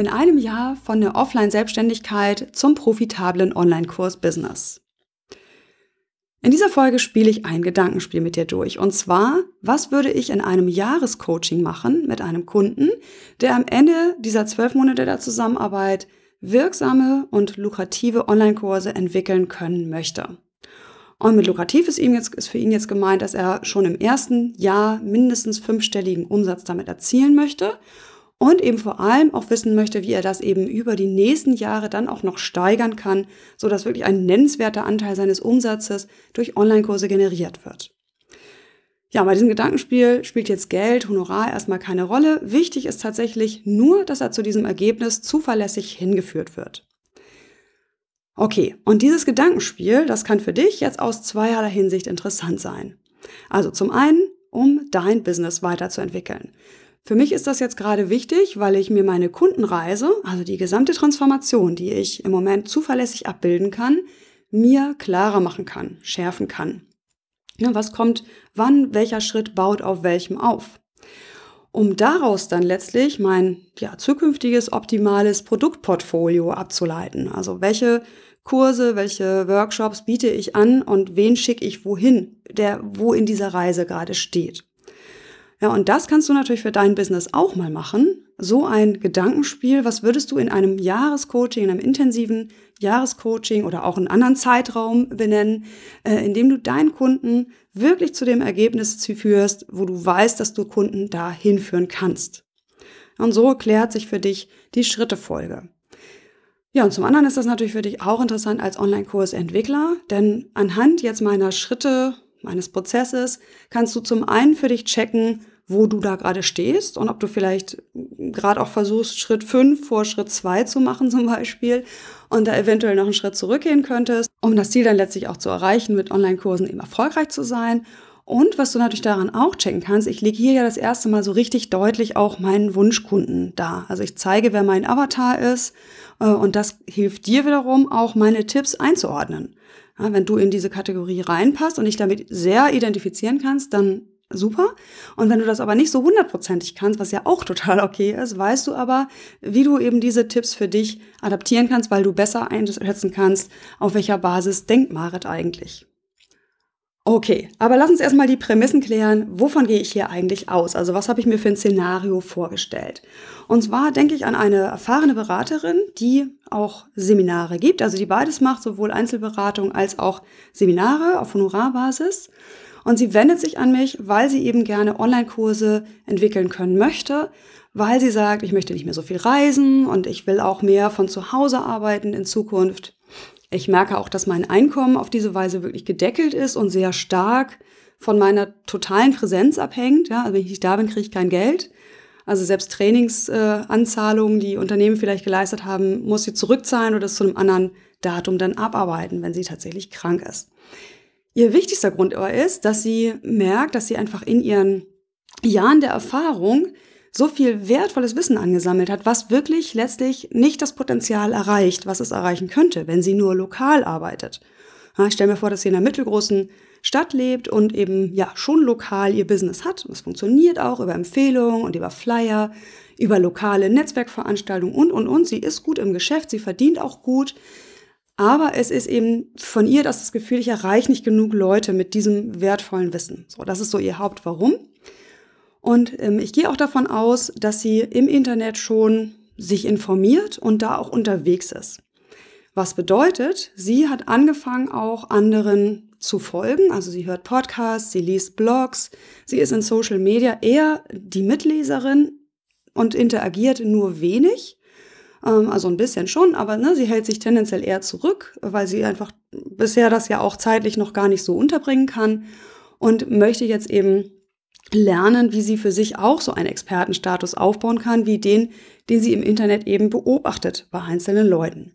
In einem Jahr von der Offline-Selbstständigkeit zum profitablen Online-Kurs-Business. In dieser Folge spiele ich ein Gedankenspiel mit dir durch. Und zwar, was würde ich in einem Jahrescoaching machen mit einem Kunden, der am Ende dieser zwölf Monate der Zusammenarbeit wirksame und lukrative Online-Kurse entwickeln können möchte. Und mit lukrativ ist, ihm jetzt, ist für ihn jetzt gemeint, dass er schon im ersten Jahr mindestens fünfstelligen Umsatz damit erzielen möchte und eben vor allem auch wissen möchte, wie er das eben über die nächsten Jahre dann auch noch steigern kann, so dass wirklich ein nennenswerter Anteil seines Umsatzes durch Online-Kurse generiert wird. Ja, bei diesem Gedankenspiel spielt jetzt Geld, Honorar erstmal keine Rolle. Wichtig ist tatsächlich nur, dass er zu diesem Ergebnis zuverlässig hingeführt wird. Okay, und dieses Gedankenspiel, das kann für dich jetzt aus zweierlei Hinsicht interessant sein. Also zum einen, um dein Business weiterzuentwickeln. Für mich ist das jetzt gerade wichtig, weil ich mir meine Kundenreise, also die gesamte Transformation, die ich im Moment zuverlässig abbilden kann, mir klarer machen kann, schärfen kann. Was kommt wann, welcher Schritt baut auf welchem auf? Um daraus dann letztlich mein ja, zukünftiges optimales Produktportfolio abzuleiten. Also welche Kurse, welche Workshops biete ich an und wen schicke ich wohin, der wo in dieser Reise gerade steht. Ja, und das kannst du natürlich für dein Business auch mal machen. So ein Gedankenspiel, was würdest du in einem Jahrescoaching, in einem intensiven Jahrescoaching oder auch einen anderen Zeitraum benennen, äh, in dem du deinen Kunden wirklich zu dem Ergebnis führst, wo du weißt, dass du Kunden da hinführen kannst. Und so klärt sich für dich die Schrittefolge. Ja, und zum anderen ist das natürlich für dich auch interessant als Online-Kursentwickler, denn anhand jetzt meiner Schritte, meines Prozesses, kannst du zum einen für dich checken, wo du da gerade stehst und ob du vielleicht gerade auch versuchst, Schritt fünf vor Schritt zwei zu machen zum Beispiel und da eventuell noch einen Schritt zurückgehen könntest, um das Ziel dann letztlich auch zu erreichen, mit Online-Kursen eben erfolgreich zu sein. Und was du natürlich daran auch checken kannst, ich lege hier ja das erste Mal so richtig deutlich auch meinen Wunschkunden da. Also ich zeige, wer mein Avatar ist äh, und das hilft dir wiederum auch meine Tipps einzuordnen. Ja, wenn du in diese Kategorie reinpasst und dich damit sehr identifizieren kannst, dann super. Und wenn du das aber nicht so hundertprozentig kannst, was ja auch total okay ist, weißt du aber, wie du eben diese Tipps für dich adaptieren kannst, weil du besser einschätzen kannst, auf welcher Basis denkt Marit eigentlich. Okay, aber lass uns erstmal die Prämissen klären. Wovon gehe ich hier eigentlich aus? Also was habe ich mir für ein Szenario vorgestellt? Und zwar denke ich an eine erfahrene Beraterin, die auch Seminare gibt, also die beides macht, sowohl Einzelberatung als auch Seminare auf Honorarbasis. Und sie wendet sich an mich, weil sie eben gerne Online-Kurse entwickeln können möchte, weil sie sagt, ich möchte nicht mehr so viel reisen und ich will auch mehr von zu Hause arbeiten in Zukunft. Ich merke auch, dass mein Einkommen auf diese Weise wirklich gedeckelt ist und sehr stark von meiner totalen Präsenz abhängt. Ja, also wenn ich nicht da bin, kriege ich kein Geld. Also selbst Trainingsanzahlungen, äh, die Unternehmen vielleicht geleistet haben, muss sie zurückzahlen oder das zu einem anderen Datum dann abarbeiten, wenn sie tatsächlich krank ist. Ihr wichtigster Grund aber ist, dass sie merkt, dass sie einfach in ihren Jahren der Erfahrung so viel wertvolles Wissen angesammelt hat, was wirklich letztlich nicht das Potenzial erreicht, was es erreichen könnte, wenn sie nur lokal arbeitet. Ich stelle mir vor, dass sie in einer mittelgroßen Stadt lebt und eben ja schon lokal ihr Business hat. Es funktioniert auch über Empfehlungen und über Flyer, über lokale Netzwerkveranstaltungen und und und. Sie ist gut im Geschäft, sie verdient auch gut. Aber es ist eben von ihr das, das Gefühl, ich erreiche nicht genug Leute mit diesem wertvollen Wissen. So, das ist so ihr Hauptwarum. Und ähm, ich gehe auch davon aus, dass sie im Internet schon sich informiert und da auch unterwegs ist. Was bedeutet, sie hat angefangen, auch anderen zu folgen. Also sie hört Podcasts, sie liest Blogs, sie ist in Social Media eher die Mitleserin und interagiert nur wenig. Ähm, also ein bisschen schon, aber ne, sie hält sich tendenziell eher zurück, weil sie einfach bisher das ja auch zeitlich noch gar nicht so unterbringen kann und möchte jetzt eben lernen, wie sie für sich auch so einen Expertenstatus aufbauen kann, wie den, den sie im Internet eben beobachtet bei einzelnen Leuten.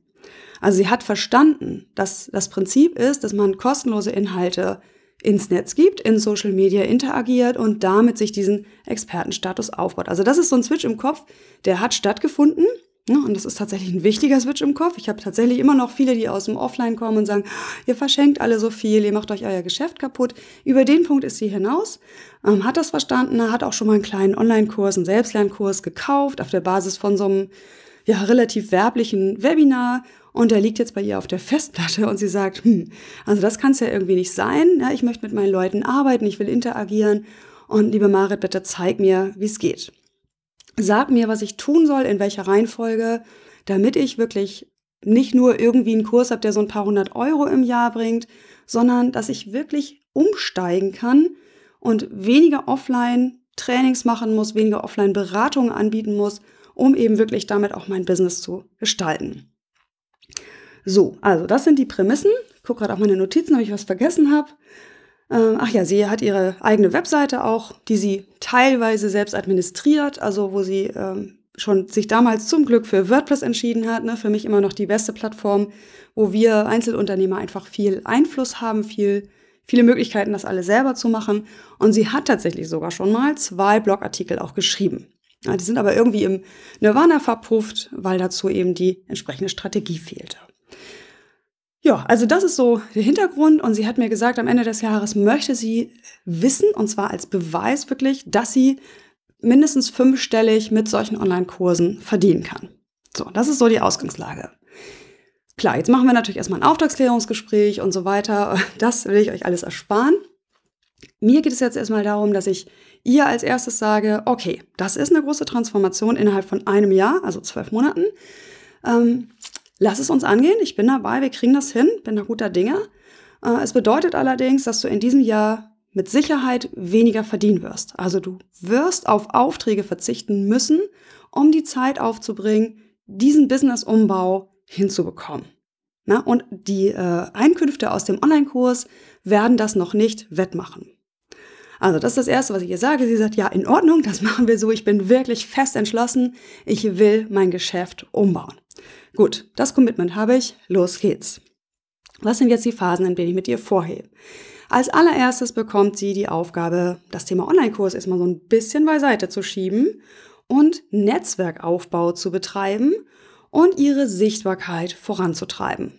Also sie hat verstanden, dass das Prinzip ist, dass man kostenlose Inhalte ins Netz gibt, in Social Media interagiert und damit sich diesen Expertenstatus aufbaut. Also das ist so ein Switch im Kopf, der hat stattgefunden. Ja, und das ist tatsächlich ein wichtiger Switch im Kopf. Ich habe tatsächlich immer noch viele, die aus dem Offline kommen und sagen, ihr verschenkt alle so viel, ihr macht euch euer Geschäft kaputt. Über den Punkt ist sie hinaus, ähm, hat das verstanden, hat auch schon mal einen kleinen Online-Kurs, einen Selbstlernkurs gekauft auf der Basis von so einem ja, relativ werblichen Webinar und der liegt jetzt bei ihr auf der Festplatte und sie sagt, hm, also das kann es ja irgendwie nicht sein. Ja, ich möchte mit meinen Leuten arbeiten, ich will interagieren und liebe Marit, bitte zeig mir, wie es geht. Sag mir, was ich tun soll, in welcher Reihenfolge, damit ich wirklich nicht nur irgendwie einen Kurs habe, der so ein paar hundert Euro im Jahr bringt, sondern dass ich wirklich umsteigen kann und weniger offline Trainings machen muss, weniger offline Beratungen anbieten muss, um eben wirklich damit auch mein Business zu gestalten. So, also das sind die Prämissen. Ich gucke gerade auf meine Notizen, ob ich was vergessen habe. Ähm, ach ja, sie hat ihre eigene Webseite auch, die sie teilweise selbst administriert, also wo sie ähm, schon sich damals zum Glück für WordPress entschieden hat. Ne? Für mich immer noch die beste Plattform, wo wir Einzelunternehmer einfach viel Einfluss haben, viel, viele Möglichkeiten, das alles selber zu machen. Und sie hat tatsächlich sogar schon mal zwei Blogartikel auch geschrieben. Ja, die sind aber irgendwie im Nirvana verpufft, weil dazu eben die entsprechende Strategie fehlte. Ja, also das ist so der Hintergrund und sie hat mir gesagt, am Ende des Jahres möchte sie wissen, und zwar als Beweis wirklich, dass sie mindestens fünfstellig mit solchen Online-Kursen verdienen kann. So, das ist so die Ausgangslage. Klar, jetzt machen wir natürlich erstmal ein Auftragsklärungsgespräch und so weiter. Das will ich euch alles ersparen. Mir geht es jetzt erstmal darum, dass ich ihr als erstes sage, okay, das ist eine große Transformation innerhalb von einem Jahr, also zwölf Monaten. Ähm, Lass es uns angehen. Ich bin dabei. Wir kriegen das hin. Bin da guter Dinge. Äh, es bedeutet allerdings, dass du in diesem Jahr mit Sicherheit weniger verdienen wirst. Also du wirst auf Aufträge verzichten müssen, um die Zeit aufzubringen, diesen Business-Umbau hinzubekommen. Na, und die äh, Einkünfte aus dem Online-Kurs werden das noch nicht wettmachen. Also das ist das Erste, was ich ihr sage. Sie sagt, ja, in Ordnung, das machen wir so. Ich bin wirklich fest entschlossen. Ich will mein Geschäft umbauen. Gut, das Commitment habe ich. Los geht's. Was sind jetzt die Phasen, in denen ich mit ihr vorhebe? Als allererstes bekommt sie die Aufgabe, das Thema Online-Kurs erstmal so ein bisschen beiseite zu schieben und Netzwerkaufbau zu betreiben und ihre Sichtbarkeit voranzutreiben.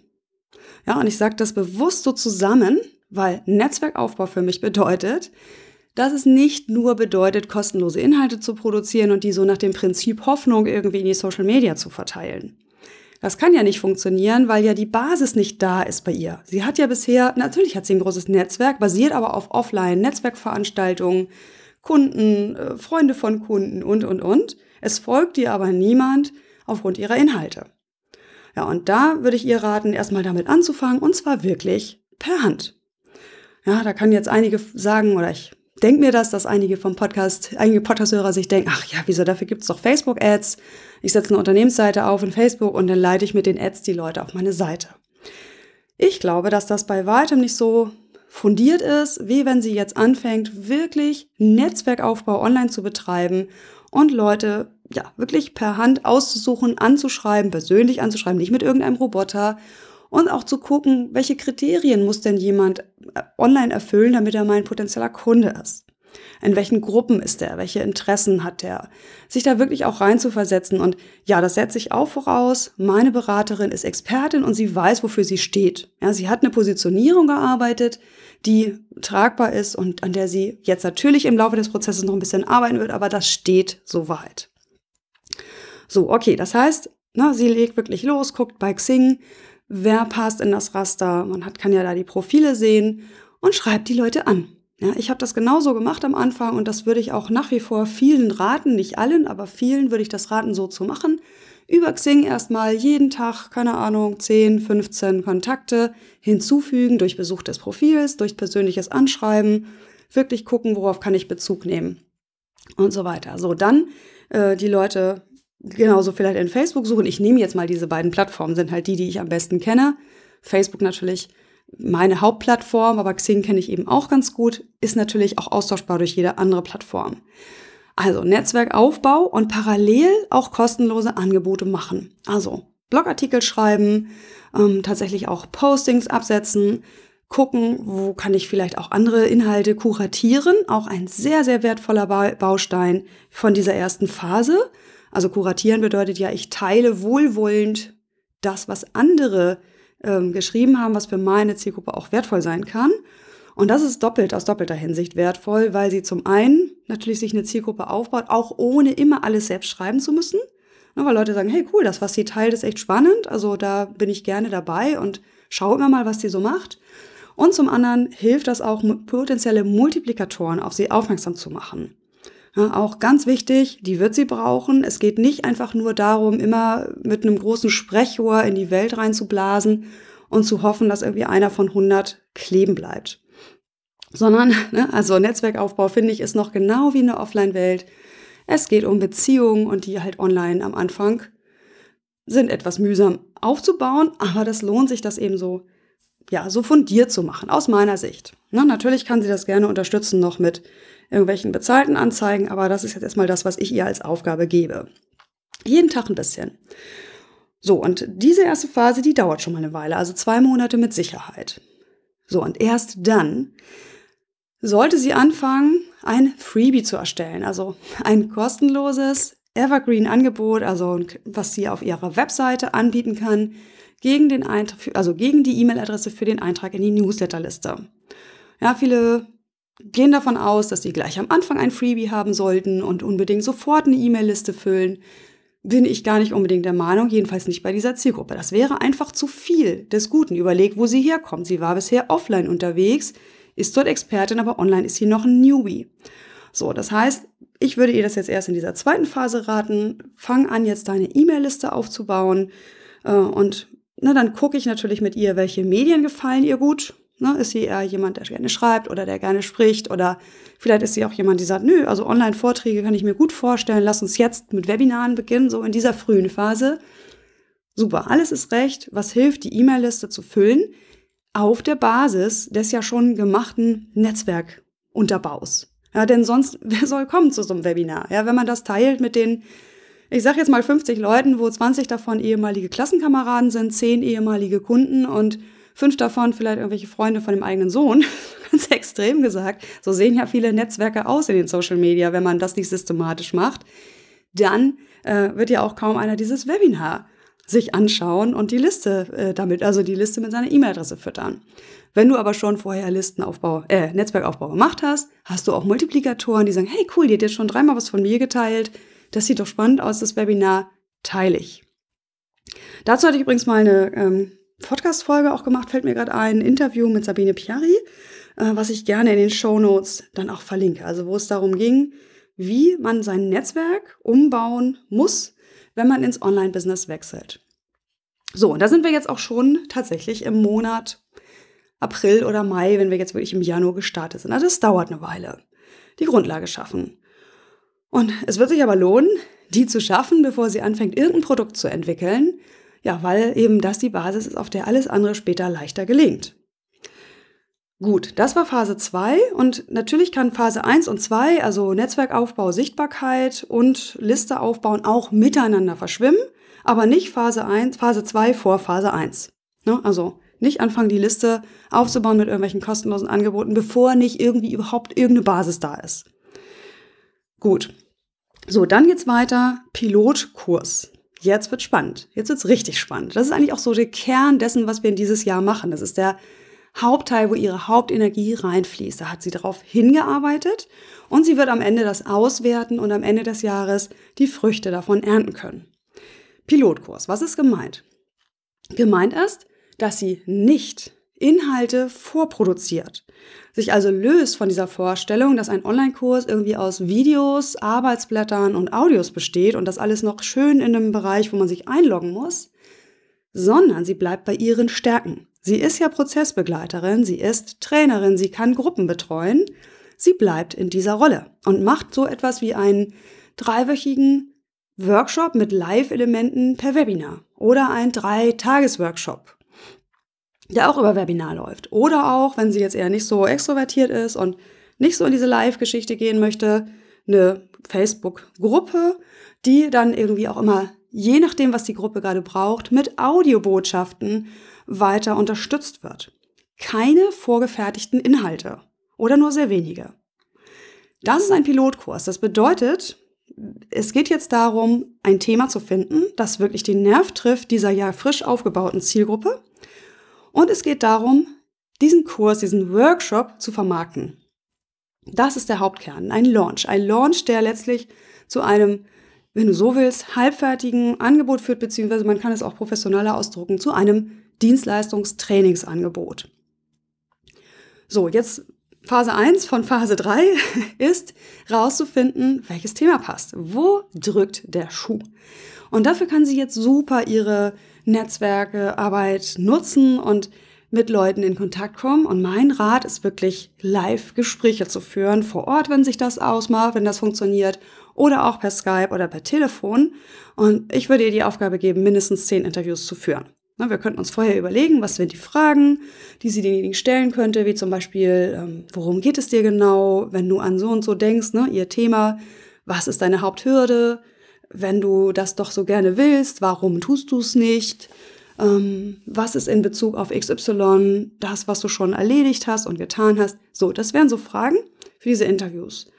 Ja, und ich sage das bewusst so zusammen, weil Netzwerkaufbau für mich bedeutet, dass es nicht nur bedeutet, kostenlose Inhalte zu produzieren und die so nach dem Prinzip Hoffnung irgendwie in die Social Media zu verteilen. Das kann ja nicht funktionieren, weil ja die Basis nicht da ist bei ihr. Sie hat ja bisher, natürlich hat sie ein großes Netzwerk, basiert aber auf Offline-Netzwerkveranstaltungen, Kunden, äh, Freunde von Kunden und, und, und. Es folgt ihr aber niemand aufgrund ihrer Inhalte. Ja, und da würde ich ihr raten, erstmal damit anzufangen und zwar wirklich per Hand. Ja, da kann jetzt einige sagen, oder ich denke mir das, dass einige vom Podcast, einige Podcast-Hörer sich denken, ach ja, wieso, dafür gibt's doch Facebook-Ads. Ich setze eine Unternehmensseite auf in Facebook und dann leite ich mit den Ads die Leute auf meine Seite. Ich glaube, dass das bei weitem nicht so fundiert ist, wie wenn sie jetzt anfängt, wirklich Netzwerkaufbau online zu betreiben und Leute ja wirklich per Hand auszusuchen, anzuschreiben, persönlich anzuschreiben, nicht mit irgendeinem Roboter und auch zu gucken, welche Kriterien muss denn jemand äh, online erfüllen, damit er mein potenzieller Kunde ist. In welchen Gruppen ist er? Welche Interessen hat er? Sich da wirklich auch reinzuversetzen. Und ja, das setze ich auch voraus. Meine Beraterin ist Expertin und sie weiß, wofür sie steht. Ja, sie hat eine Positionierung gearbeitet, die tragbar ist und an der sie jetzt natürlich im Laufe des Prozesses noch ein bisschen arbeiten wird, aber das steht soweit. So, okay, das heißt, na, sie legt wirklich los, guckt bei Xing, wer passt in das Raster. Man hat, kann ja da die Profile sehen und schreibt die Leute an. Ja, ich habe das genauso gemacht am Anfang und das würde ich auch nach wie vor vielen raten, nicht allen, aber vielen würde ich das raten, so zu machen. Über Xing erstmal jeden Tag, keine Ahnung, 10, 15 Kontakte hinzufügen durch Besuch des Profils, durch persönliches Anschreiben, wirklich gucken, worauf kann ich Bezug nehmen und so weiter. So, dann äh, die Leute genauso vielleicht in Facebook suchen. Ich nehme jetzt mal diese beiden Plattformen, sind halt die, die ich am besten kenne. Facebook natürlich meine Hauptplattform, aber Xing kenne ich eben auch ganz gut, ist natürlich auch austauschbar durch jede andere Plattform. Also Netzwerkaufbau und parallel auch kostenlose Angebote machen. Also Blogartikel schreiben, ähm, tatsächlich auch Postings absetzen, gucken, wo kann ich vielleicht auch andere Inhalte kuratieren. Auch ein sehr, sehr wertvoller Baustein von dieser ersten Phase. Also kuratieren bedeutet ja, ich teile wohlwollend das, was andere ähm, geschrieben haben, was für meine Zielgruppe auch wertvoll sein kann. Und das ist doppelt aus doppelter Hinsicht wertvoll, weil sie zum einen natürlich sich eine Zielgruppe aufbaut, auch ohne immer alles selbst schreiben zu müssen. Ja, weil Leute sagen, hey cool, das, was sie teilt, ist echt spannend. Also da bin ich gerne dabei und schaue immer mal, was sie so macht. Und zum anderen hilft das auch, potenzielle Multiplikatoren auf sie aufmerksam zu machen. Ja, auch ganz wichtig, die wird sie brauchen. Es geht nicht einfach nur darum, immer mit einem großen Sprechrohr in die Welt reinzublasen und zu hoffen, dass irgendwie einer von 100 kleben bleibt. Sondern, ne, also Netzwerkaufbau finde ich ist noch genau wie eine Offline-Welt. Es geht um Beziehungen und die halt online am Anfang sind etwas mühsam aufzubauen, aber das lohnt sich, das eben so, ja, so fundiert zu machen, aus meiner Sicht. Ne, natürlich kann sie das gerne unterstützen noch mit irgendwelchen bezahlten Anzeigen, aber das ist jetzt erstmal das, was ich ihr als Aufgabe gebe. Jeden Tag ein bisschen. So, und diese erste Phase, die dauert schon mal eine Weile, also zwei Monate mit Sicherheit. So, und erst dann sollte sie anfangen, ein Freebie zu erstellen, also ein kostenloses Evergreen-Angebot, also was sie auf ihrer Webseite anbieten kann, gegen den Eintrag, also gegen die E-Mail-Adresse für den Eintrag in die Newsletterliste. Ja, viele gehen davon aus, dass sie gleich am Anfang ein Freebie haben sollten und unbedingt sofort eine E-Mail-Liste füllen. Bin ich gar nicht unbedingt der Meinung, jedenfalls nicht bei dieser Zielgruppe. Das wäre einfach zu viel des Guten. Überlegt, wo sie herkommt. Sie war bisher offline unterwegs, ist dort Expertin, aber online ist sie noch ein Newbie. So, das heißt, ich würde ihr das jetzt erst in dieser zweiten Phase raten. Fang an, jetzt deine E-Mail-Liste aufzubauen. Äh, und na, dann gucke ich natürlich mit ihr, welche Medien gefallen ihr gut Ne? Ist sie eher jemand, der gerne schreibt oder der gerne spricht? Oder vielleicht ist sie auch jemand, die sagt, nö, also Online-Vorträge kann ich mir gut vorstellen. Lass uns jetzt mit Webinaren beginnen, so in dieser frühen Phase. Super, alles ist recht. Was hilft, die E-Mail-Liste zu füllen? Auf der Basis des ja schon gemachten Netzwerkunterbaus. Ja, denn sonst, wer soll kommen zu so einem Webinar? Ja, wenn man das teilt mit den, ich sag jetzt mal 50 Leuten, wo 20 davon ehemalige Klassenkameraden sind, 10 ehemalige Kunden und fünf davon vielleicht irgendwelche Freunde von dem eigenen Sohn. Ganz extrem gesagt. So sehen ja viele Netzwerke aus in den Social Media, wenn man das nicht systematisch macht. Dann äh, wird ja auch kaum einer dieses Webinar sich anschauen und die Liste äh, damit, also die Liste mit seiner E-Mail-Adresse füttern. Wenn du aber schon vorher Listenaufbau, äh, Netzwerkaufbau gemacht hast, hast du auch Multiplikatoren, die sagen, hey cool, die hat jetzt schon dreimal was von mir geteilt. Das sieht doch spannend aus, das Webinar teile ich. Dazu hatte ich übrigens mal eine ähm, Podcast-Folge auch gemacht, fällt mir gerade ein, Interview mit Sabine Piari, äh, was ich gerne in den Show Notes dann auch verlinke. Also wo es darum ging, wie man sein Netzwerk umbauen muss, wenn man ins Online-Business wechselt. So, und da sind wir jetzt auch schon tatsächlich im Monat April oder Mai, wenn wir jetzt wirklich im Januar gestartet sind. Also das dauert eine Weile. Die Grundlage schaffen. Und es wird sich aber lohnen, die zu schaffen, bevor sie anfängt, irgendein Produkt zu entwickeln, ja, weil eben das die Basis ist, auf der alles andere später leichter gelingt. Gut, das war Phase 2 und natürlich kann Phase 1 und 2, also Netzwerkaufbau, Sichtbarkeit und Liste aufbauen, auch miteinander verschwimmen, aber nicht Phase 1, Phase 2 vor Phase 1. Ne? Also nicht anfangen, die Liste aufzubauen mit irgendwelchen kostenlosen Angeboten, bevor nicht irgendwie überhaupt irgendeine Basis da ist. Gut. So, dann geht's weiter. Pilotkurs. Jetzt wird spannend. Jetzt wird's richtig spannend. Das ist eigentlich auch so der Kern dessen, was wir in dieses Jahr machen. Das ist der Hauptteil, wo ihre Hauptenergie reinfließt. Da hat sie darauf hingearbeitet und sie wird am Ende das auswerten und am Ende des Jahres die Früchte davon ernten können. Pilotkurs. Was ist gemeint? Gemeint ist, dass sie nicht Inhalte vorproduziert. Sich also löst von dieser Vorstellung, dass ein Online-Kurs irgendwie aus Videos, Arbeitsblättern und Audios besteht und das alles noch schön in einem Bereich, wo man sich einloggen muss, sondern sie bleibt bei ihren Stärken. Sie ist ja Prozessbegleiterin, sie ist Trainerin, sie kann Gruppen betreuen. Sie bleibt in dieser Rolle und macht so etwas wie einen dreiwöchigen Workshop mit Live-Elementen per Webinar oder ein Drei-Tages-Workshop der auch über Webinar läuft. Oder auch, wenn sie jetzt eher nicht so extrovertiert ist und nicht so in diese Live-Geschichte gehen möchte, eine Facebook-Gruppe, die dann irgendwie auch immer, je nachdem, was die Gruppe gerade braucht, mit Audiobotschaften weiter unterstützt wird. Keine vorgefertigten Inhalte oder nur sehr wenige. Das ist ein Pilotkurs. Das bedeutet, es geht jetzt darum, ein Thema zu finden, das wirklich den Nerv trifft dieser ja frisch aufgebauten Zielgruppe. Und es geht darum, diesen Kurs, diesen Workshop zu vermarkten. Das ist der Hauptkern, ein Launch. Ein Launch, der letztlich zu einem, wenn du so willst, halbfertigen Angebot führt, beziehungsweise man kann es auch professioneller ausdrucken, zu einem Dienstleistungstrainingsangebot. So, jetzt Phase 1 von Phase 3 ist rauszufinden, welches Thema passt. Wo drückt der Schuh? Und dafür kann sie jetzt super ihre Netzwerke, Arbeit nutzen und mit Leuten in Kontakt kommen. Und mein Rat ist wirklich, live Gespräche zu führen, vor Ort, wenn sich das ausmacht, wenn das funktioniert, oder auch per Skype oder per Telefon. Und ich würde ihr die Aufgabe geben, mindestens zehn Interviews zu führen. Wir könnten uns vorher überlegen, was sind die Fragen, die sie denjenigen stellen könnte, wie zum Beispiel, ähm, worum geht es dir genau, wenn du an so und so denkst, ne, ihr Thema, was ist deine Haupthürde, wenn du das doch so gerne willst, warum tust du es nicht, ähm, was ist in Bezug auf XY das, was du schon erledigt hast und getan hast. So, das wären so Fragen für diese Interviews.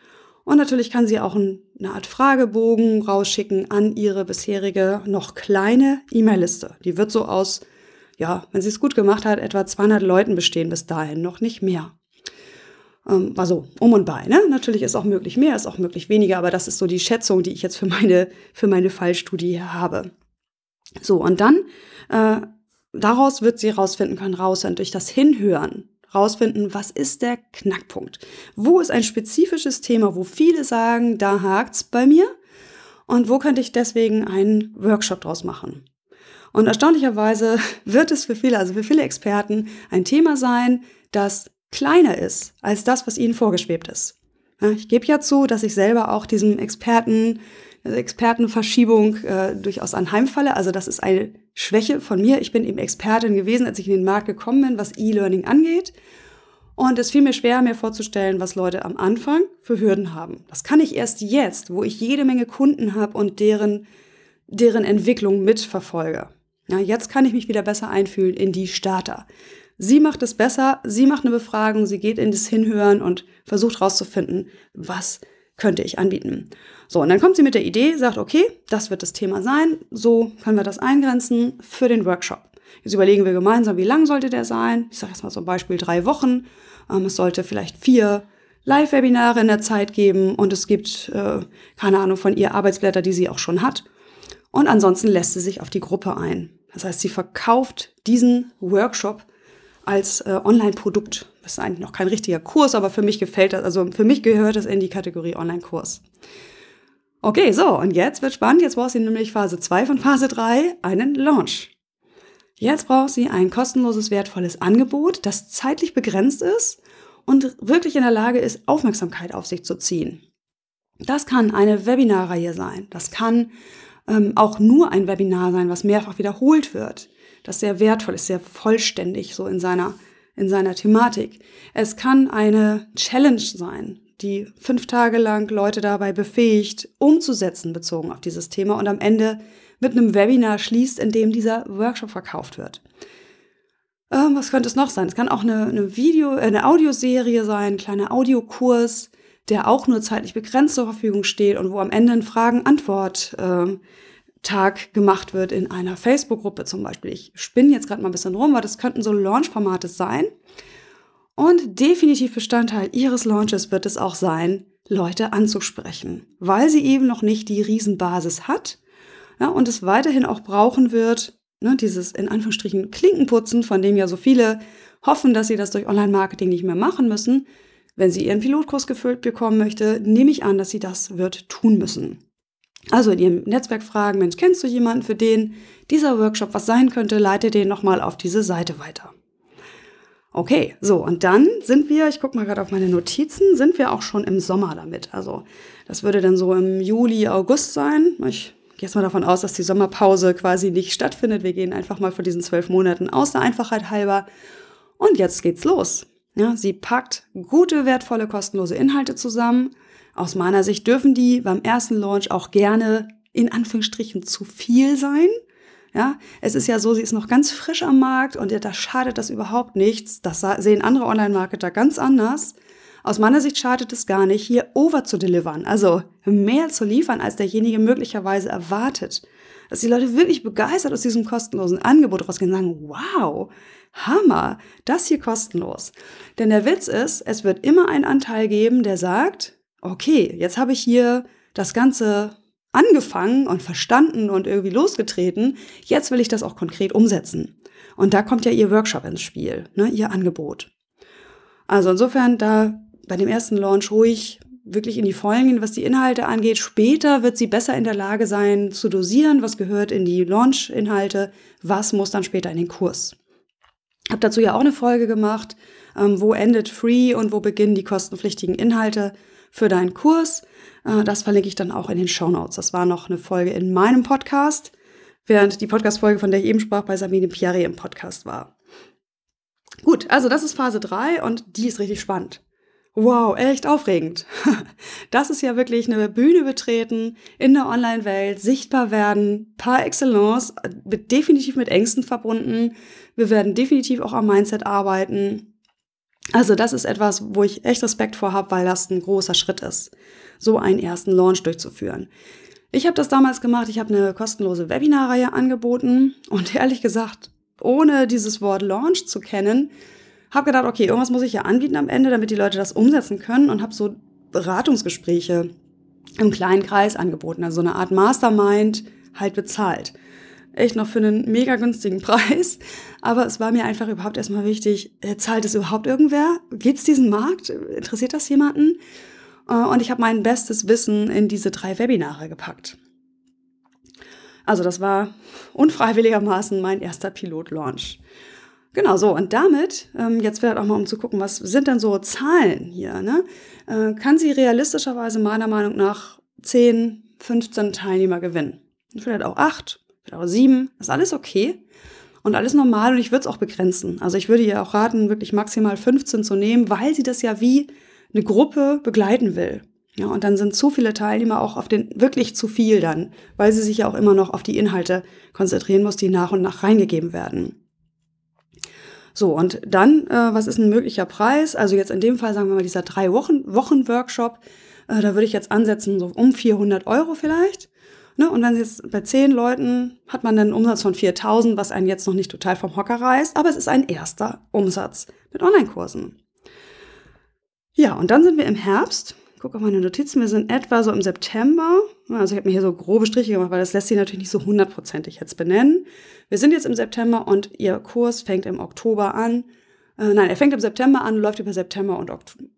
Und natürlich kann sie auch eine Art Fragebogen rausschicken an ihre bisherige noch kleine E-Mail-Liste. Die wird so aus, ja, wenn sie es gut gemacht hat, etwa 200 Leuten bestehen bis dahin, noch nicht mehr. Ähm, also um und bei. Ne? Natürlich ist auch möglich mehr, ist auch möglich weniger, aber das ist so die Schätzung, die ich jetzt für meine, für meine Fallstudie habe. So, und dann, äh, daraus wird sie rausfinden können, raus durch das Hinhören rausfinden, was ist der Knackpunkt? Wo ist ein spezifisches Thema, wo viele sagen, da hakt's bei mir? Und wo könnte ich deswegen einen Workshop draus machen? Und erstaunlicherweise wird es für viele, also für viele Experten, ein Thema sein, das kleiner ist als das, was ihnen vorgeschwebt ist. Ich gebe ja zu, dass ich selber auch diesem Experten, Expertenverschiebung äh, durchaus anheimfalle. Also das ist eine Schwäche von mir. Ich bin eben Expertin gewesen, als ich in den Markt gekommen bin, was E-Learning angeht. Und es fiel mir schwer, mir vorzustellen, was Leute am Anfang für Hürden haben. Das kann ich erst jetzt, wo ich jede Menge Kunden habe und deren, deren Entwicklung mitverfolge. Ja, jetzt kann ich mich wieder besser einfühlen in die Starter. Sie macht es besser, sie macht eine Befragung, sie geht in das Hinhören und versucht herauszufinden, was könnte ich anbieten. So, und dann kommt sie mit der Idee, sagt, okay, das wird das Thema sein, so können wir das eingrenzen für den Workshop. Jetzt überlegen wir gemeinsam, wie lang sollte der sein? Ich sage jetzt mal zum Beispiel drei Wochen. Ähm, es sollte vielleicht vier Live-Webinare in der Zeit geben und es gibt, äh, keine Ahnung, von ihr Arbeitsblätter, die sie auch schon hat. Und ansonsten lässt sie sich auf die Gruppe ein. Das heißt, sie verkauft diesen Workshop als äh, Online-Produkt. Das ist eigentlich noch kein richtiger Kurs, aber für mich gefällt das, also für mich gehört das in die Kategorie Online-Kurs. Okay, so, und jetzt wird spannend. Jetzt braucht sie nämlich Phase 2 von Phase 3, einen Launch. Jetzt braucht sie ein kostenloses, wertvolles Angebot, das zeitlich begrenzt ist und wirklich in der Lage ist, Aufmerksamkeit auf sich zu ziehen. Das kann eine Webinarreihe sein. Das kann ähm, auch nur ein Webinar sein, was mehrfach wiederholt wird das sehr wertvoll ist, sehr vollständig so in seiner, in seiner Thematik. Es kann eine Challenge sein, die fünf Tage lang Leute dabei befähigt, umzusetzen bezogen auf dieses Thema und am Ende mit einem Webinar schließt, in dem dieser Workshop verkauft wird. Ähm, was könnte es noch sein? Es kann auch eine, eine Video, äh, eine Audioserie sein, ein kleiner Audiokurs, der auch nur zeitlich begrenzt zur Verfügung steht und wo am Ende ein Fragen-Antwort äh, Tag gemacht wird in einer Facebook-Gruppe zum Beispiel. Ich spinne jetzt gerade mal ein bisschen rum, weil das könnten so Launch-Formate sein. Und definitiv Bestandteil ihres Launches wird es auch sein, Leute anzusprechen, weil sie eben noch nicht die Riesenbasis hat ja, und es weiterhin auch brauchen wird, ne, dieses in Anführungsstrichen Klinkenputzen, von dem ja so viele hoffen, dass sie das durch Online-Marketing nicht mehr machen müssen. Wenn sie ihren Pilotkurs gefüllt bekommen möchte, nehme ich an, dass sie das wird tun müssen. Also in Ihrem Netzwerk fragen, Mensch, kennst du jemanden, für den dieser Workshop was sein könnte, leite den nochmal auf diese Seite weiter. Okay, so, und dann sind wir, ich gucke mal gerade auf meine Notizen, sind wir auch schon im Sommer damit. Also das würde dann so im Juli, August sein. Ich gehe jetzt mal davon aus, dass die Sommerpause quasi nicht stattfindet. Wir gehen einfach mal von diesen zwölf Monaten aus, der Einfachheit halber. Und jetzt geht's los. Ja, sie packt gute, wertvolle, kostenlose Inhalte zusammen. Aus meiner Sicht dürfen die beim ersten Launch auch gerne in Anführungsstrichen zu viel sein. Ja, es ist ja so, sie ist noch ganz frisch am Markt und da schadet das überhaupt nichts. Das sehen andere Online-Marketer ganz anders. Aus meiner Sicht schadet es gar nicht, hier over zu delivern, also mehr zu liefern, als derjenige möglicherweise erwartet. Dass die Leute wirklich begeistert aus diesem kostenlosen Angebot rausgehen und sagen, wow, Hammer, das hier kostenlos. Denn der Witz ist, es wird immer einen Anteil geben, der sagt, okay, jetzt habe ich hier das Ganze angefangen und verstanden und irgendwie losgetreten. Jetzt will ich das auch konkret umsetzen. Und da kommt ja Ihr Workshop ins Spiel, ne, Ihr Angebot. Also insofern da bei dem ersten Launch ruhig wirklich in die Vollen gehen, was die Inhalte angeht. Später wird sie besser in der Lage sein zu dosieren, was gehört in die Launch-Inhalte, was muss dann später in den Kurs. Hab dazu ja auch eine Folge gemacht, ähm, wo endet Free und wo beginnen die kostenpflichtigen Inhalte für deinen Kurs. Äh, das verlinke ich dann auch in den Show Notes. Das war noch eine Folge in meinem Podcast, während die Podcast-Folge, von der ich eben sprach, bei Sabine Piari im Podcast war. Gut, also das ist Phase 3 und die ist richtig spannend. Wow, echt aufregend. Das ist ja wirklich eine Bühne betreten, in der Online-Welt, sichtbar werden, par excellence, definitiv mit Ängsten verbunden. Wir werden definitiv auch am Mindset arbeiten. Also das ist etwas, wo ich echt Respekt vor habe, weil das ein großer Schritt ist, so einen ersten Launch durchzuführen. Ich habe das damals gemacht, ich habe eine kostenlose Webinarreihe angeboten. Und ehrlich gesagt, ohne dieses Wort Launch zu kennen, habe gedacht, okay, irgendwas muss ich ja anbieten am Ende, damit die Leute das umsetzen können. Und habe so Beratungsgespräche im kleinen Kreis angeboten, also so eine Art Mastermind halt bezahlt echt noch für einen mega günstigen Preis. Aber es war mir einfach überhaupt erstmal wichtig, äh, zahlt es überhaupt irgendwer? Gibt es diesen Markt? Interessiert das jemanden? Äh, und ich habe mein bestes Wissen in diese drei Webinare gepackt. Also das war unfreiwilligermaßen mein erster Pilot-Launch. Genau so. Und damit, ähm, jetzt vielleicht auch mal um zu gucken, was sind denn so Zahlen hier, ne? Äh, kann sie realistischerweise meiner Meinung nach 10, 15 Teilnehmer gewinnen. Vielleicht auch 8, oder sieben, ist alles okay und alles normal und ich würde es auch begrenzen. Also ich würde ihr auch raten, wirklich maximal 15 zu nehmen, weil sie das ja wie eine Gruppe begleiten will. Ja, und dann sind zu viele Teilnehmer auch auf den, wirklich zu viel dann, weil sie sich ja auch immer noch auf die Inhalte konzentrieren muss, die nach und nach reingegeben werden. So, und dann, äh, was ist ein möglicher Preis? Also jetzt in dem Fall sagen wir mal dieser drei Wochen, Wochen Workshop, äh, da würde ich jetzt ansetzen, so um 400 Euro vielleicht. Ne? Und wenn Sie jetzt bei zehn Leuten hat man einen Umsatz von 4000, was einen jetzt noch nicht total vom Hocker reißt, aber es ist ein erster Umsatz mit Online-Kursen. Ja, und dann sind wir im Herbst. Guck auf meine Notizen, wir sind etwa so im September. Also ich habe mir hier so grobe Striche gemacht, weil das lässt sich natürlich nicht so hundertprozentig jetzt benennen. Wir sind jetzt im September und Ihr Kurs fängt im Oktober an. Äh, nein, er fängt im September an, läuft über September und Oktober.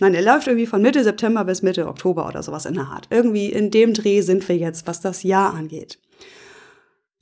Nein, er läuft irgendwie von Mitte September bis Mitte Oktober oder sowas in der Art. Irgendwie in dem Dreh sind wir jetzt, was das Jahr angeht.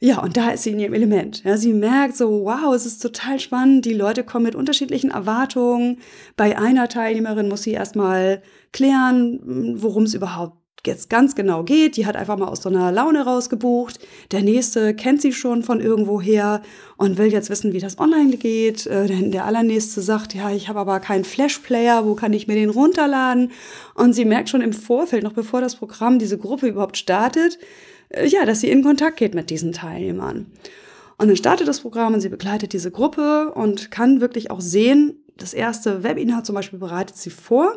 Ja, und da ist sie in ihrem Element. Ja, sie merkt so, wow, es ist total spannend. Die Leute kommen mit unterschiedlichen Erwartungen. Bei einer Teilnehmerin muss sie erstmal klären, worum es überhaupt jetzt ganz genau geht. Die hat einfach mal aus so einer Laune rausgebucht. Der nächste kennt sie schon von irgendwoher und will jetzt wissen, wie das online geht. Äh, denn der allernächste sagt, ja, ich habe aber keinen Flash-Player, wo kann ich mir den runterladen? Und sie merkt schon im Vorfeld, noch bevor das Programm, diese Gruppe überhaupt startet, äh, ja, dass sie in Kontakt geht mit diesen Teilnehmern. Und dann startet das Programm und sie begleitet diese Gruppe und kann wirklich auch sehen, das erste Webinar zum Beispiel bereitet sie vor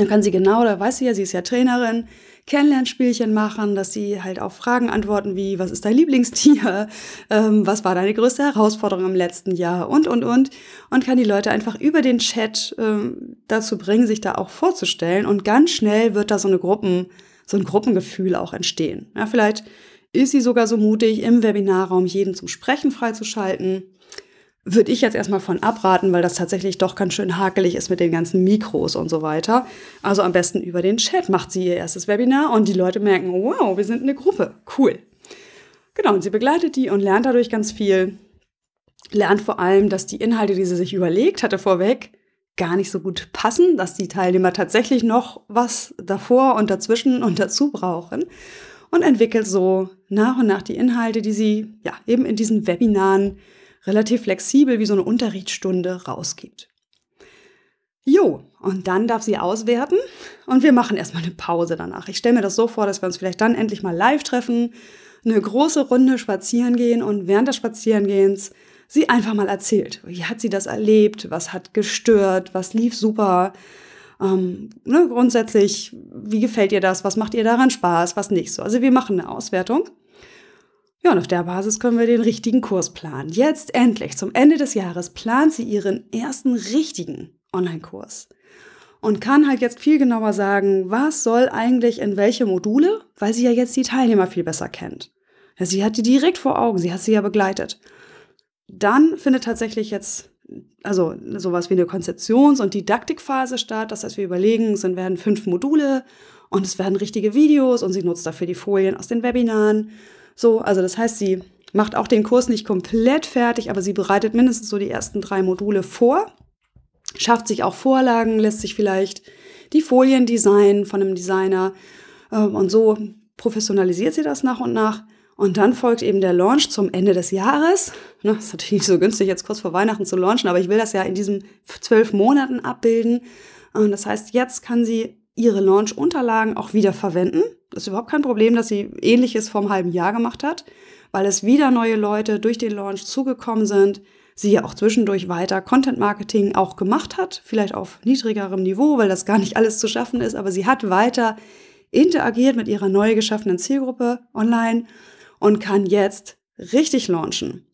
dann kann sie genau, da weiß sie ja, sie ist ja Trainerin, Kennenlernspielchen machen, dass sie halt auf Fragen antworten wie, was ist dein Lieblingstier, ähm, was war deine größte Herausforderung im letzten Jahr und, und, und. Und kann die Leute einfach über den Chat ähm, dazu bringen, sich da auch vorzustellen. Und ganz schnell wird da so eine Gruppen, so ein Gruppengefühl auch entstehen. Ja, vielleicht ist sie sogar so mutig, im Webinarraum jeden zum Sprechen freizuschalten würde ich jetzt erstmal von abraten, weil das tatsächlich doch ganz schön hakelig ist mit den ganzen Mikros und so weiter. Also am besten über den Chat macht sie ihr erstes Webinar und die Leute merken, wow, wir sind eine Gruppe. Cool. Genau, und sie begleitet die und lernt dadurch ganz viel. Lernt vor allem, dass die Inhalte, die sie sich überlegt hatte vorweg, gar nicht so gut passen, dass die Teilnehmer tatsächlich noch was davor und dazwischen und dazu brauchen. und entwickelt so nach und nach die Inhalte, die sie ja eben in diesen Webinaren relativ flexibel wie so eine Unterrichtsstunde rausgibt. Jo, und dann darf sie auswerten und wir machen erstmal eine Pause danach. Ich stelle mir das so vor, dass wir uns vielleicht dann endlich mal live treffen, eine große Runde spazieren gehen und während des Spazierengehens sie einfach mal erzählt. Wie hat sie das erlebt? Was hat gestört? Was lief super? Ähm, ne, grundsätzlich, wie gefällt ihr das? Was macht ihr daran Spaß? Was nicht so? Also wir machen eine Auswertung. Ja, und auf der Basis können wir den richtigen Kurs planen. Jetzt endlich, zum Ende des Jahres, plant sie ihren ersten richtigen Online-Kurs und kann halt jetzt viel genauer sagen, was soll eigentlich in welche Module, weil sie ja jetzt die Teilnehmer viel besser kennt. Ja, sie hat die direkt vor Augen, sie hat sie ja begleitet. Dann findet tatsächlich jetzt also sowas wie eine Konzeptions- und Didaktikphase statt. Das heißt, wir überlegen, es werden fünf Module und es werden richtige Videos und sie nutzt dafür die Folien aus den Webinaren. So, also das heißt, sie macht auch den Kurs nicht komplett fertig, aber sie bereitet mindestens so die ersten drei Module vor schafft sich auch Vorlagen, lässt sich vielleicht die Folien designen von einem Designer ähm, und so professionalisiert sie das nach und nach. Und dann folgt eben der Launch zum Ende des Jahres. Das ist natürlich nicht so günstig, jetzt kurz vor Weihnachten zu launchen, aber ich will das ja in diesen zwölf Monaten abbilden. Und das heißt, jetzt kann sie ihre Launch-Unterlagen auch wieder verwenden. Das ist überhaupt kein Problem, dass sie ähnliches vor einem halben Jahr gemacht hat, weil es wieder neue Leute durch den Launch zugekommen sind, sie ja auch zwischendurch weiter Content Marketing auch gemacht hat, vielleicht auf niedrigerem Niveau, weil das gar nicht alles zu schaffen ist, aber sie hat weiter interagiert mit ihrer neu geschaffenen Zielgruppe online und kann jetzt richtig launchen.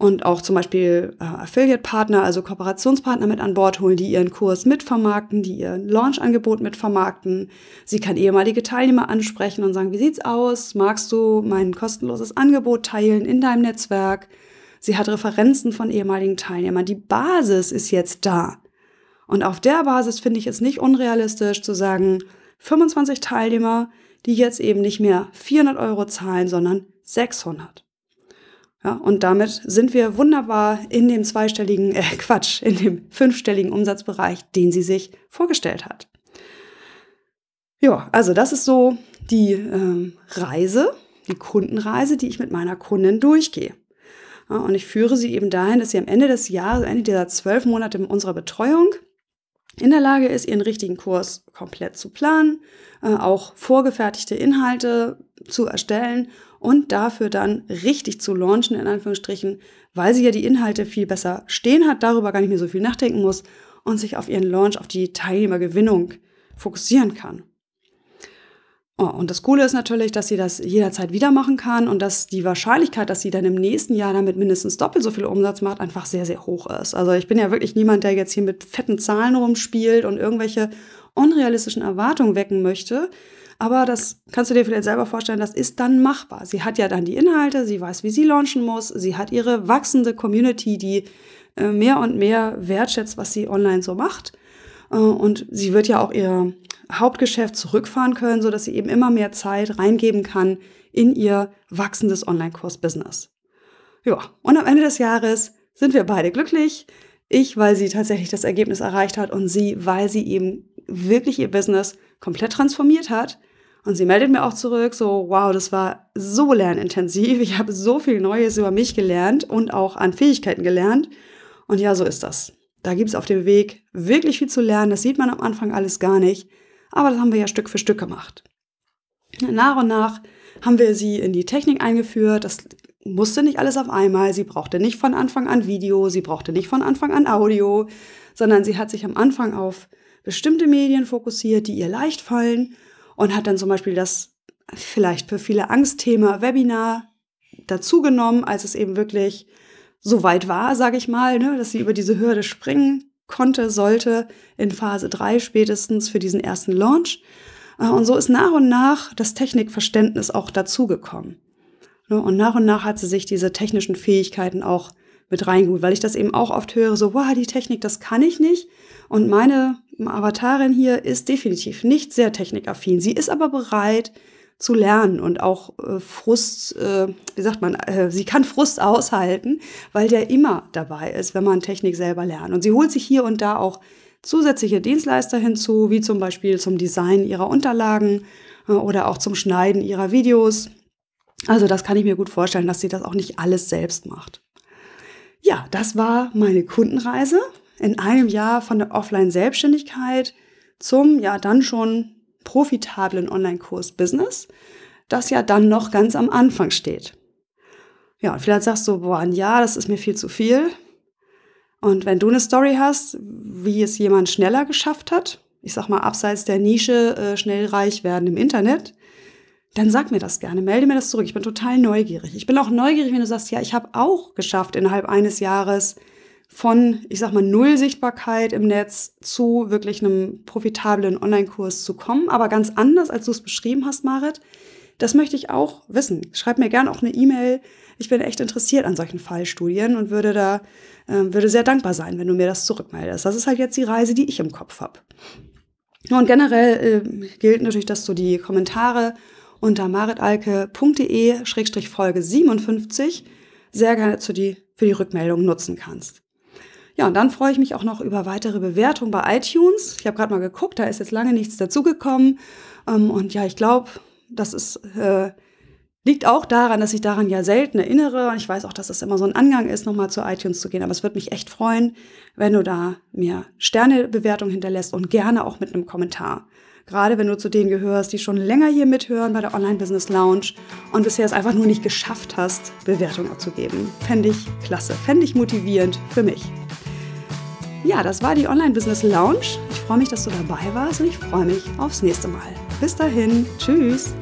Und auch zum Beispiel äh, Affiliate-Partner, also Kooperationspartner mit an Bord holen, die ihren Kurs mitvermarkten, die ihr Launch-Angebot mitvermarkten. Sie kann ehemalige Teilnehmer ansprechen und sagen, wie sieht's aus? Magst du mein kostenloses Angebot teilen in deinem Netzwerk? Sie hat Referenzen von ehemaligen Teilnehmern. Die Basis ist jetzt da. Und auf der Basis finde ich es nicht unrealistisch zu sagen, 25 Teilnehmer, die jetzt eben nicht mehr 400 Euro zahlen, sondern 600. Ja, und damit sind wir wunderbar in dem zweistelligen, äh, Quatsch, in dem fünfstelligen Umsatzbereich, den sie sich vorgestellt hat. Ja, also das ist so die ähm, Reise, die Kundenreise, die ich mit meiner Kundin durchgehe. Und ich führe sie eben dahin, dass sie am Ende des Jahres, Ende dieser zwölf Monate unserer Betreuung, in der Lage ist, ihren richtigen Kurs komplett zu planen, äh, auch vorgefertigte Inhalte zu erstellen und dafür dann richtig zu launchen, in Anführungsstrichen, weil sie ja die Inhalte viel besser stehen hat, darüber gar nicht mehr so viel nachdenken muss und sich auf ihren Launch, auf die Teilnehmergewinnung fokussieren kann. Oh, und das Coole ist natürlich, dass sie das jederzeit wieder machen kann und dass die Wahrscheinlichkeit, dass sie dann im nächsten Jahr damit mindestens doppelt so viel Umsatz macht, einfach sehr, sehr hoch ist. Also ich bin ja wirklich niemand, der jetzt hier mit fetten Zahlen rumspielt und irgendwelche unrealistischen Erwartungen wecken möchte. Aber das kannst du dir vielleicht selber vorstellen, das ist dann machbar. Sie hat ja dann die Inhalte, sie weiß, wie sie launchen muss, sie hat ihre wachsende Community, die äh, mehr und mehr wertschätzt, was sie online so macht. Äh, und sie wird ja auch ihr Hauptgeschäft zurückfahren können, so dass sie eben immer mehr Zeit reingeben kann in ihr wachsendes Online-Kurs-Business. Ja, und am Ende des Jahres sind wir beide glücklich. Ich, weil sie tatsächlich das Ergebnis erreicht hat und sie, weil sie eben wirklich ihr Business komplett transformiert hat. Und sie meldet mir auch zurück, so, wow, das war so lernintensiv. Ich habe so viel Neues über mich gelernt und auch an Fähigkeiten gelernt. Und ja, so ist das. Da gibt es auf dem Weg wirklich viel zu lernen. Das sieht man am Anfang alles gar nicht. Aber das haben wir ja Stück für Stück gemacht. Nach und nach haben wir sie in die Technik eingeführt. Das musste nicht alles auf einmal. Sie brauchte nicht von Anfang an Video, sie brauchte nicht von Anfang an Audio, sondern sie hat sich am Anfang auf bestimmte Medien fokussiert, die ihr leicht fallen und hat dann zum Beispiel das vielleicht für viele Angstthema Webinar dazugenommen, als es eben wirklich so weit war, sage ich mal, ne, dass sie über diese Hürde springen konnte, sollte in Phase 3 spätestens für diesen ersten Launch. Äh, und so ist nach und nach das Technikverständnis auch dazugekommen. Ne, und nach und nach hat sie sich diese technischen Fähigkeiten auch mit reingeholt, weil ich das eben auch oft höre, so, wow, die Technik, das kann ich nicht. Und meine Avatarin hier ist definitiv nicht sehr technikaffin. Sie ist aber bereit, zu lernen und auch äh, Frust, äh, wie sagt man, äh, sie kann Frust aushalten, weil der immer dabei ist, wenn man Technik selber lernt. Und sie holt sich hier und da auch zusätzliche Dienstleister hinzu, wie zum Beispiel zum Design ihrer Unterlagen. äh, oder auch zum Schneiden ihrer Videos. Also das kann ich mir gut vorstellen, dass sie das auch nicht alles selbst macht. Ja, das war meine Kundenreise in einem Jahr von der Offline-Selbstständigkeit zum ja dann schon profitablen Online-Kurs-Business, das ja dann noch ganz am Anfang steht. Ja, und vielleicht sagst du, boah, ein Jahr, das ist mir viel zu viel. Und wenn du eine Story hast, wie es jemand schneller geschafft hat, ich sag mal abseits der Nische äh, schnell reich werden im Internet, dann sag mir das gerne, melde mir das zurück. Ich bin total neugierig. Ich bin auch neugierig, wenn du sagst, ja, ich habe auch geschafft, innerhalb eines Jahres von, ich sag mal, null Sichtbarkeit im Netz zu wirklich einem profitablen Online-Kurs zu kommen, aber ganz anders, als du es beschrieben hast, Marit. Das möchte ich auch wissen. Schreib mir gerne auch eine E-Mail. Ich bin echt interessiert an solchen Fallstudien und würde da äh, würde sehr dankbar sein, wenn du mir das zurückmeldest. Das ist halt jetzt die Reise, die ich im Kopf habe. Und generell äh, gilt natürlich, dass du die Kommentare unter maritalke.de-folge 57 sehr gerne zu die, für die Rückmeldung nutzen kannst. Ja, und dann freue ich mich auch noch über weitere Bewertungen bei iTunes. Ich habe gerade mal geguckt, da ist jetzt lange nichts dazugekommen. Ähm, und ja, ich glaube, das ist, äh, liegt auch daran, dass ich daran ja selten erinnere. Und ich weiß auch, dass das immer so ein Angang ist, nochmal zu iTunes zu gehen. Aber es würde mich echt freuen, wenn du da mir Sternebewertung hinterlässt und gerne auch mit einem Kommentar. Gerade wenn du zu denen gehörst, die schon länger hier mithören bei der Online Business Lounge und bisher es einfach nur nicht geschafft hast, Bewertungen abzugeben. Fände ich klasse, fände ich motivierend für mich. Ja, das war die Online Business Lounge. Ich freue mich, dass du dabei warst und ich freue mich aufs nächste Mal. Bis dahin, tschüss.